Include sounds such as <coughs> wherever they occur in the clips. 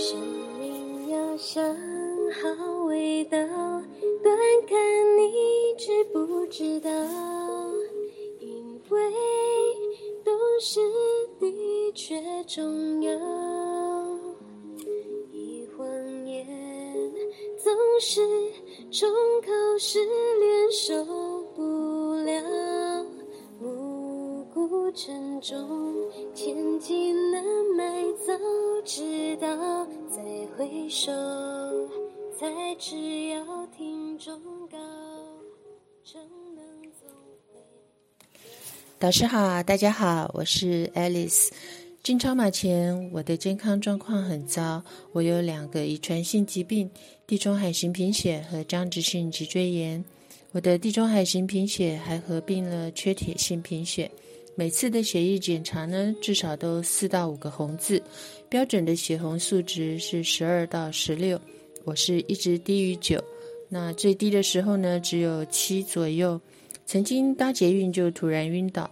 生命要想好味道，端看你知不知道。因为懂事的确重要，一谎言总是重考试连受不了，暮鼓晨钟，千金难买，早知道再回首，才知要听忠告，诚能走。导师好，大家好，我是 Alice。进超马前，我的健康状况很糟，我有两个遗传性疾病：地中海型贫血和僵直性脊椎炎。我的地中海型贫血还合并了缺铁性贫血。每次的血液检查呢，至少都四到五个红字，标准的血红素值是十二到十六，我是一直低于九，那最低的时候呢，只有七左右。曾经搭捷运就突然晕倒，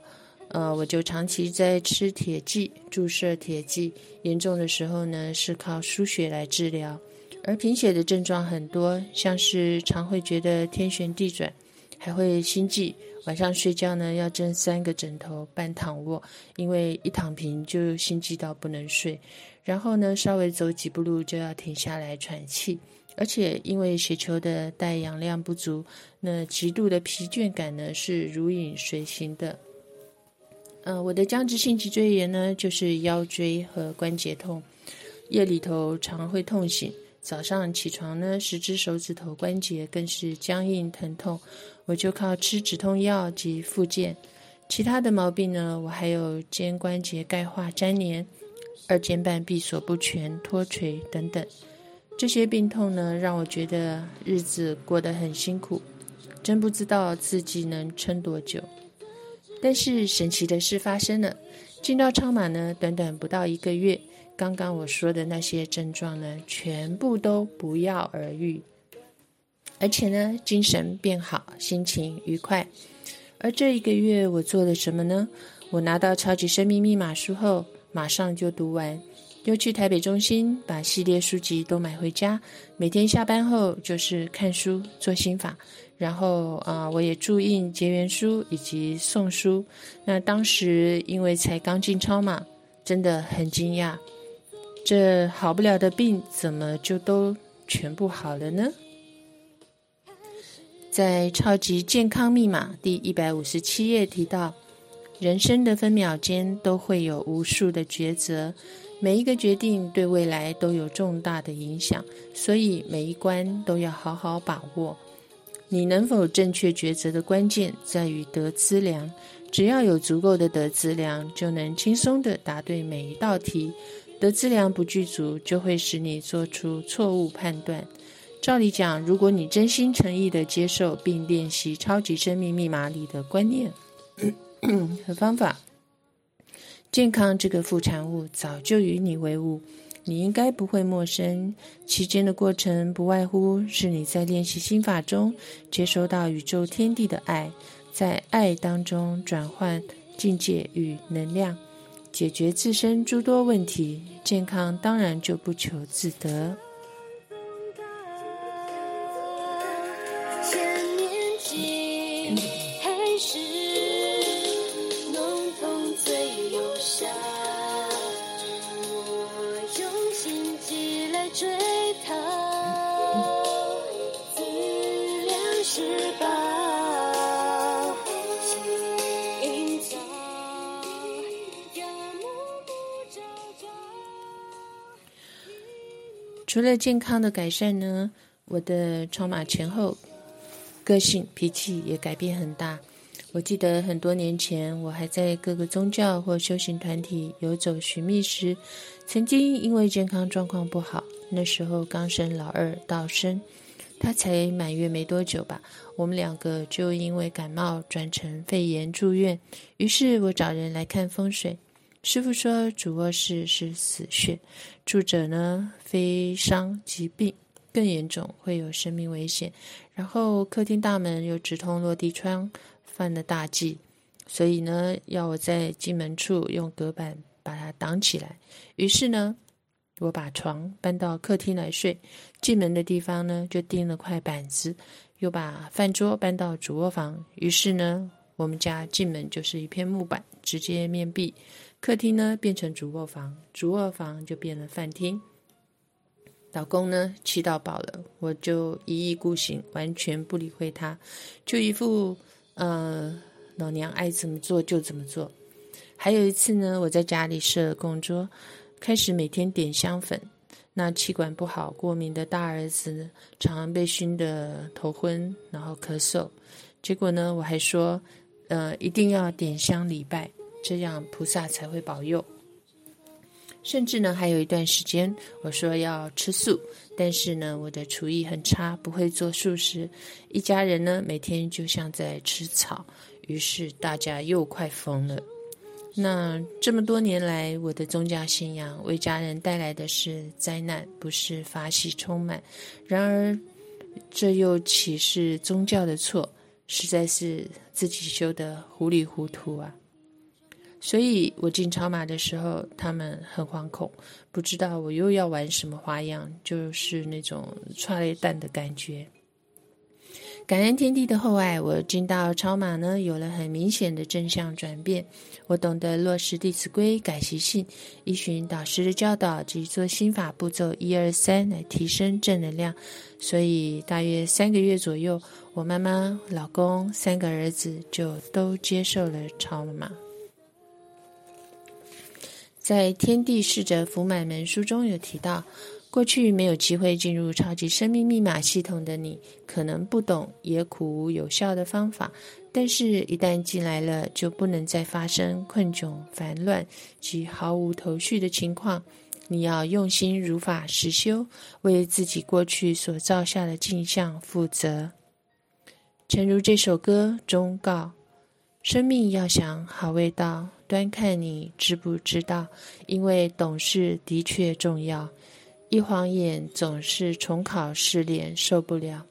呃，我就长期在吃铁剂，注射铁剂，严重的时候呢是靠输血来治疗。而贫血的症状很多，像是常会觉得天旋地转，还会心悸，晚上睡觉呢要枕三个枕头半躺卧，因为一躺平就心悸到不能睡。然后呢，稍微走几步路就要停下来喘气。而且因为血球的带氧量不足，那极度的疲倦感呢是如影随形的。嗯，我的僵直性脊椎炎呢，就是腰椎和关节痛，夜里头常会痛醒，早上起床呢，十只手指头关节更是僵硬疼痛，我就靠吃止痛药及复健。其他的毛病呢，我还有肩关节钙化粘连、二尖瓣闭锁不全、脱垂等等。这些病痛呢，让我觉得日子过得很辛苦，真不知道自己能撑多久。但是神奇的事发生了，进到超马呢，短短不到一个月，刚刚我说的那些症状呢，全部都不药而愈，而且呢，精神变好，心情愉快。而这一个月我做了什么呢？我拿到超级生命密码书后，马上就读完。又去台北中心把系列书籍都买回家，每天下班后就是看书做心法，然后啊，我也注印结缘书以及送书。那当时因为才刚进超嘛，真的很惊讶，这好不了的病怎么就都全部好了呢？在超级健康密码第一百五十七页提到，人生的分秒间都会有无数的抉择。每一个决定对未来都有重大的影响，所以每一关都要好好把握。你能否正确抉择的关键在于得资粮，只要有足够的得资粮，就能轻松的答对每一道题。得资粮不具足，就会使你做出错误判断。照理讲，如果你真心诚意的接受并练习超级生命密码里的观念 <coughs> 和方法。健康这个副产物早就与你为伍，你应该不会陌生。期间的过程不外乎是你在练习心法中接收到宇宙天地的爱，在爱当中转换境界与能量，解决自身诸多问题。健康当然就不求自得。还是浓痛最有效，除了健康的改善呢，我的超马前后个性脾气也改变很大。我记得很多年前，我还在各个宗教或修行团体游走寻觅时，曾经因为健康状况不好，那时候刚生老二道生，他才满月没多久吧，我们两个就因为感冒转成肺炎住院。于是我找人来看风水，师傅说主卧室是死穴，住者呢非伤即病，更严重会有生命危险。然后客厅大门又直通落地窗，犯了大忌，所以呢要我在进门处用隔板把它挡起来。于是呢，我把床搬到客厅来睡，进门的地方呢就钉了块板子，又把饭桌搬到主卧房。于是呢，我们家进门就是一片木板，直接面壁。客厅呢变成主卧房，主卧房就变了饭厅。老公呢气到爆了，我就一意孤行，完全不理会他，就一副呃老娘爱怎么做就怎么做。还有一次呢，我在家里设了供桌。开始每天点香粉，那气管不好、过敏的大儿子常常被熏得头昏，然后咳嗽。结果呢，我还说，呃，一定要点香礼拜，这样菩萨才会保佑。甚至呢，还有一段时间，我说要吃素，但是呢，我的厨艺很差，不会做素食，一家人呢每天就像在吃草，于是大家又快疯了。那这么多年来，我的宗教信仰为家人带来的是灾难，不是法喜充满。然而，这又岂是宗教的错？实在是自己修的糊里糊涂啊！所以我进超马的时候，他们很惶恐，不知道我又要玩什么花样，就是那种踹雷弹的感觉。感恩天地的厚爱，我进到超马呢，有了很明显的正向转变。我懂得落实《弟子规》，改习性，依循导师的教导及做心法步骤一二三来提升正能量。所以大约三个月左右，我妈妈、老公、三个儿子就都接受了超马。在《天地逝者福满门》书中有提到。过去没有机会进入超级生命密码系统的你，可能不懂也苦无有效的方法。但是，一旦进来了，就不能再发生困窘、烦乱及毫无头绪的情况。你要用心如法实修，为自己过去所造下的镜像负责。诚如这首歌忠告：生命要想好味道，端看你知不知道。因为懂事的确重要。一晃眼，总是重考试炼，受不了。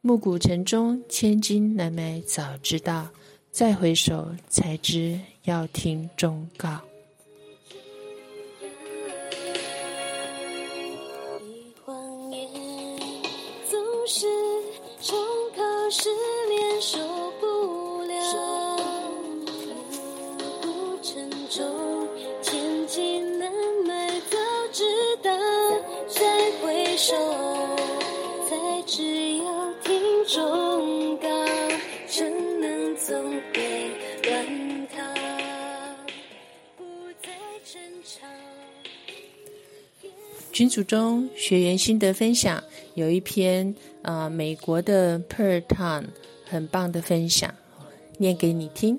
暮鼓晨钟，千金难买早知道。再回首，才知要听忠告。一晃眼，总是重考试群组中学员心得分享有一篇啊、美国的 Perton 很棒的分享，念给你听。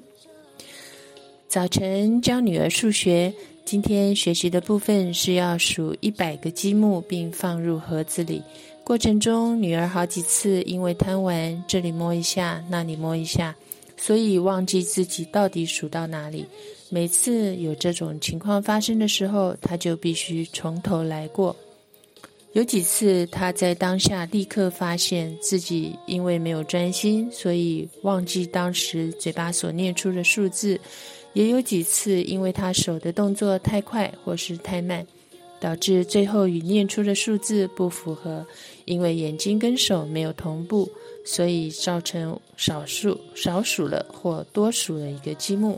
早晨教女儿数学，今天学习的部分是要数一百个积木并放入盒子里。过程中，女儿好几次因为贪玩，这里摸一下，那里摸一下，所以忘记自己到底数到哪里。每次有这种情况发生的时候，他就必须从头来过。有几次，他在当下立刻发现自己因为没有专心，所以忘记当时嘴巴所念出的数字。也有几次，因为他手的动作太快或是太慢，导致最后与念出的数字不符合。因为眼睛跟手没有同步，所以造成少数少数了或多数了一个积木。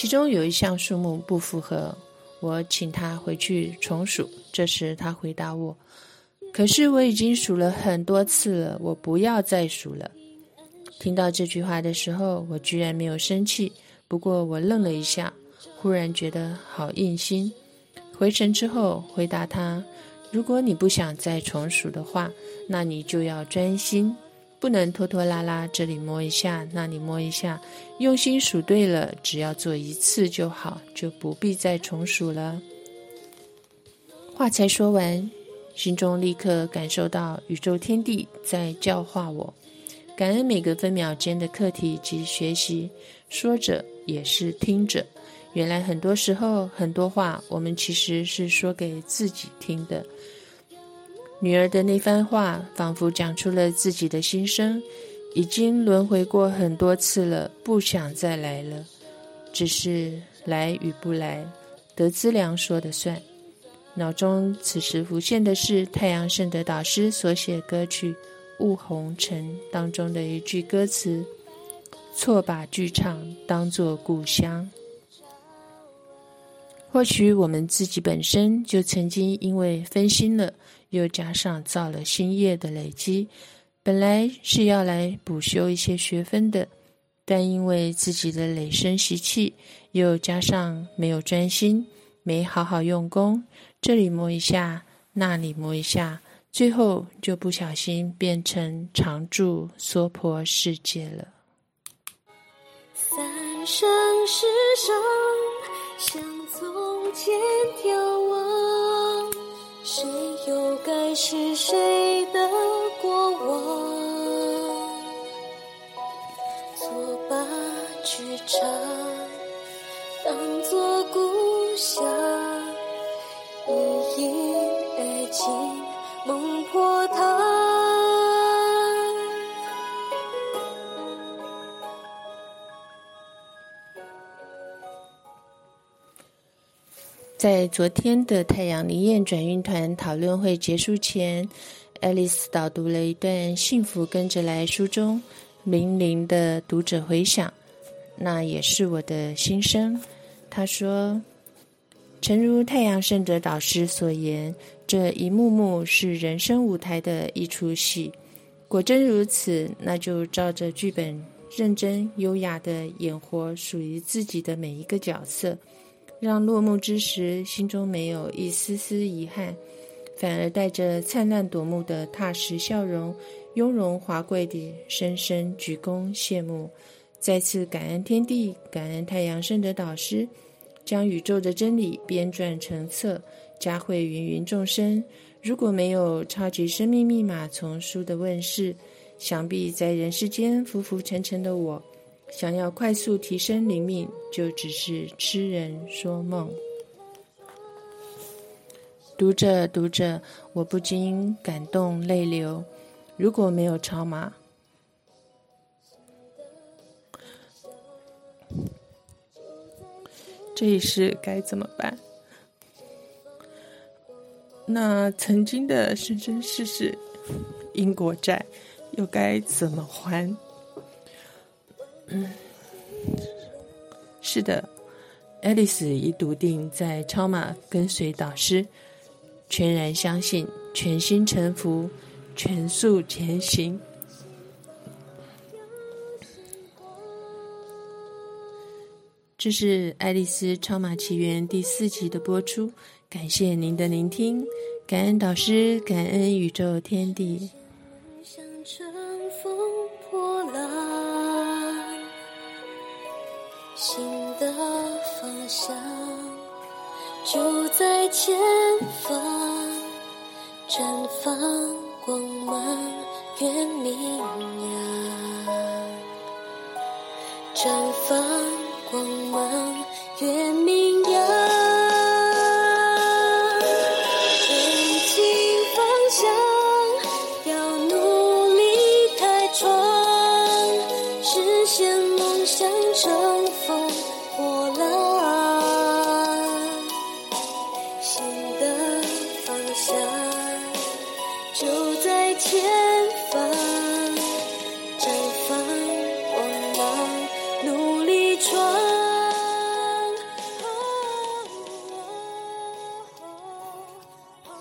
其中有一项数目不符合，我请他回去重数。这时他回答我：“可是我已经数了很多次了，我不要再数了。”听到这句话的时候，我居然没有生气。不过我愣了一下，忽然觉得好硬心。回神之后，回答他：“如果你不想再重数的话，那你就要专心，不能拖拖拉拉，这里摸一下，那里摸一下。用心数对了，只要做一次就好，就不必再重数了。”话才说完，心中立刻感受到宇宙天地在教化我，感恩每个分秒间的课题及学习。说着也是听着，原来很多时候很多话，我们其实是说给自己听的。女儿的那番话，仿佛讲出了自己的心声。已经轮回过很多次了，不想再来了。只是来与不来，得资良说的算。脑中此时浮现的是太阳圣德导师所写歌曲《雾红尘》当中的一句歌词：“错把剧场当作故乡。”或许我们自己本身就曾经因为分心了，又加上造了新业的累积，本来是要来补修一些学分的，但因为自己的累生习气，又加上没有专心，没好好用功，这里摸一下，那里摸一下，最后就不小心变成常住娑婆世界了。三生石上相。从前眺望，谁又该是谁的过往？错把剧场当作故乡，一饮而尽，梦破在昨天的太阳灵验转运团讨论会结束前，爱丽丝导读了一段《幸福跟着来》书中零零的读者回响，那也是我的心声。他说：“诚如太阳圣德导师所言，这一幕幕是人生舞台的一出戏。果真如此，那就照着剧本，认真优雅的演活属于自己的每一个角色。”让落幕之时，心中没有一丝丝遗憾，反而带着灿烂夺目的踏实笑容，雍容华贵地深深鞠躬谢幕，再次感恩天地，感恩太阳圣德导师，将宇宙的真理编撰成册，加惠芸芸众生。如果没有超级生命密码丛书的问世，想必在人世间浮浮沉沉的我。想要快速提升灵命，就只是痴人说梦。读着读着，我不禁感动泪流。如果没有超马，这一世该怎么办？那曾经的生生世世因果债，又该怎么还？嗯，是的，爱丽丝已笃定在超马跟随导师，全然相信，全心臣服，全速前行。这是《爱丽丝超马奇缘》第四集的播出，感谢您的聆听，感恩导师，感恩宇宙天地。新的方向就在前方，绽放光芒越明亮，绽放光芒越明